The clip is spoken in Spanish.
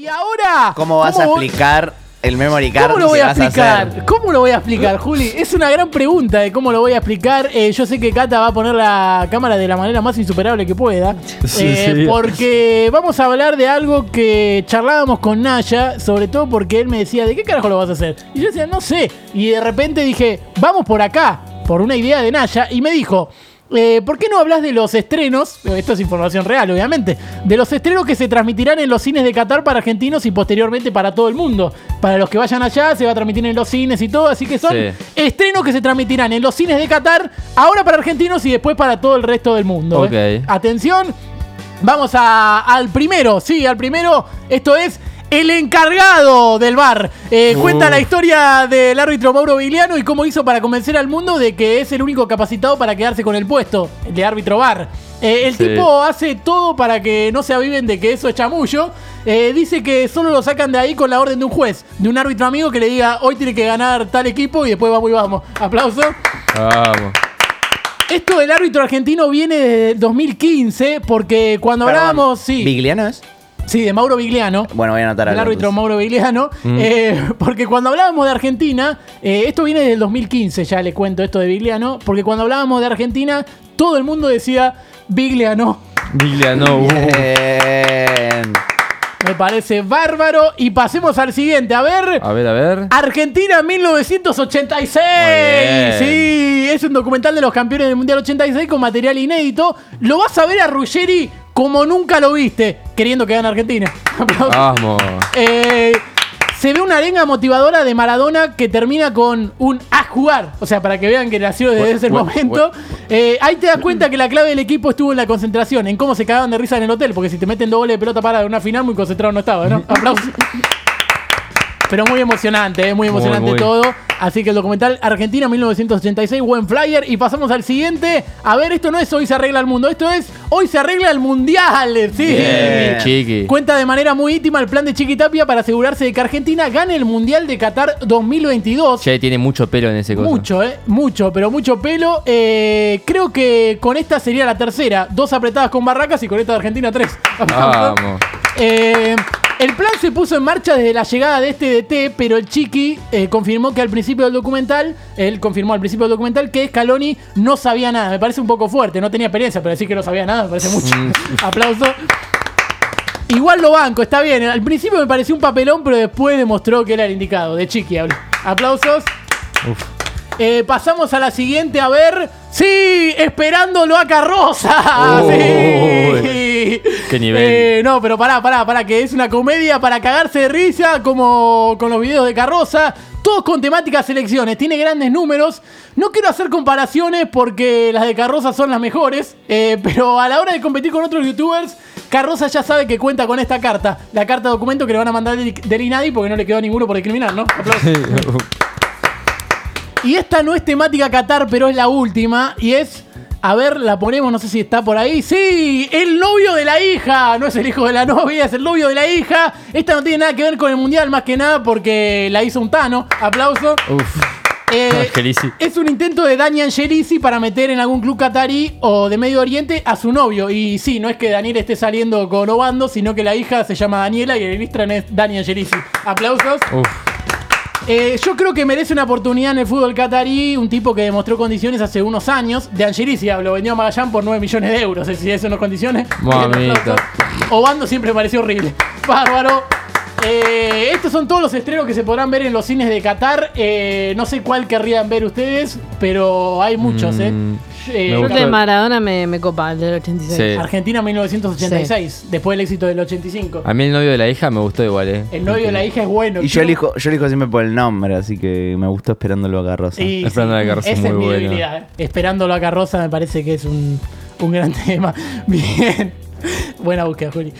Y ahora. ¿Cómo vas a explicar el memory card? ¿Cómo lo voy a explicar? ¿Cómo lo voy a explicar, Juli? Es una gran pregunta de cómo lo voy a explicar. Eh, yo sé que Cata va a poner la cámara de la manera más insuperable que pueda. Sí, Eh, sí. Porque vamos a hablar de algo que charlábamos con Naya, sobre todo porque él me decía, ¿de qué carajo lo vas a hacer? Y yo decía, no sé. Y de repente dije, vamos por acá, por una idea de Naya. Y me dijo, eh, ¿por qué no hablas de los estrenos? Eh, Esto es información real, obviamente. De los estrenos que se transmitirán en los cines de Qatar para argentinos y posteriormente para todo el mundo. Para los que vayan allá, se va a transmitir en los cines y todo. Así que son Sí. estrenos que se transmitirán en los cines de Qatar, ahora para argentinos y después para todo el resto del mundo. ¿eh? Atención, vamos a- al primero. Sí, al primero. Esto es. El encargado del bar Eh, Uh. cuenta la historia del árbitro Mauro Vigliano y cómo hizo para convencer al mundo de que es el único capacitado para quedarse con el puesto de árbitro bar. Eh, el Sí. tipo hace todo para que no se aviven de que eso es chamullo. Eh, dice que solo lo sacan de ahí con la orden de un juez, de un árbitro amigo que le diga hoy tiene que ganar tal equipo y después vamos y vamos. Aplauso. Vamos. Esto del árbitro argentino viene desde el 2015 porque cuando Perdón, hablábamos, sí, ¿Vigliano es? Sí, de Mauro Vigliano. Bueno, voy a anotar El algo. árbitro Mauro Vigliano. eh, porque cuando hablábamos de Argentina, eh, esto viene del 2015, ya le cuento esto de Vigliano. Porque cuando hablábamos de Argentina, todo el mundo decía Vigliano. Vigliano. uh. Bien. Me parece bárbaro. Y pasemos al siguiente. A ver. A ver, a ver. Argentina 1986. bien. Sí, es un documental de los campeones del Mundial 86 con material inédito. Lo vas a ver a Ruggeri como nunca lo viste, queriendo que gane Argentina. Aplausos. Vamos. Eh, se ve una arenga motivadora de Maradona que termina con un a jugar. O sea, para que vean que nació desde Bueno, ese bueno, momento. Eh, ahí te das cuenta que la clave del equipo estuvo en la concentración, en cómo se cagaban de risa en el hotel. Porque si te meten doble de pelota para una final, muy concentrado no estaba, ¿no? Aplausos. Pero muy emocionante, ¿eh? muy emocionante muy. todo. Así que el documental Argentina 1986, buen flyer. Y pasamos al siguiente. A ver, esto no es Hoy se arregla el mundo, esto es Hoy se arregla el mundial. Sí. Bien, chiqui. Cuenta de manera muy íntima el plan de Chiquitapia para asegurarse de que Argentina gane el Mundial de Qatar 2022. Che, tiene mucho pelo en ese coso. Mucho, eh, mucho, pero mucho pelo. Eh, creo que con esta sería la tercera. Dos apretadas con barracas y con esta de Argentina tres. Vamos. Eh, el plan se puso en marcha desde la llegada de este DT, pero el Chiqui eh, confirmó que al principio del documental, él confirmó al principio del documental que Scaloni no sabía nada. Me parece un poco fuerte, no tenía experiencia, pero decir que no sabía nada me parece mucho. Aplauso. Igual lo banco, está bien. Al principio me pareció un papelón, pero después demostró que era el indicado. De Chiqui hablo. Aplausos. Eh, pasamos a la siguiente, a ver. ¡Sí! ¡Esperándolo a Carroza! Uy. ¡Sí! Qué nivel. Eh, no, pero pará, pará, pará, que es una comedia para cagarse de risa, como con los videos de Carroza. Todos con temáticas selecciones, tiene grandes números. No quiero hacer comparaciones porque las de Carroza son las mejores, eh, pero a la hora de competir con otros youtubers, Carroza ya sabe que cuenta con esta carta. La carta documento que le van a mandar del, del INADI porque no le quedó ninguno por discriminar, ¿no? Aplausos. Y esta no es temática Qatar, pero es la última. Y es. A ver, la ponemos, no sé si está por ahí. ¡Sí! El novio de la hija. No es el hijo de la novia, es el novio de la hija. Esta no tiene nada que ver con el mundial, más que nada porque la hizo un Tano. Aplauso. Uf. Eh, es un intento de Dani Angelici para meter en algún club catarí o de Medio Oriente a su novio. Y sí, no es que Daniel esté saliendo con Obando, sino que la hija se llama Daniela y el Instagram es Dani Angelici. Aplausos. Uf. Eh, yo creo que merece una oportunidad en el fútbol catarí un tipo que demostró condiciones hace unos años. De Angelici lo vendió a Magallán por 9 millones de euros. Si eso no es condiciones. Obando siempre me pareció horrible. Bárbaro. Eh, estos son todos los estrenos que se podrán ver en los cines de Qatar. Eh, no sé cuál querrían ver ustedes, pero hay muchos, ¿eh? Mm, Eh, me Yo de Maradona me, me copa, el del 86. Sí. Argentina 1986, después del éxito del 85. A mí el novio de la hija me gustó igual, eh. El novio de la hija es bueno. Y yo elijo, yo elijo siempre por el nombre, así que me gustó esperándolo a Carroza. Sí, Esperando sí, la Carroza es esa es muy mi bueno. debilidad, eh. Esperándolo a Carroza me parece que es un, un gran tema. Bien. Buena búsqueda, Juli.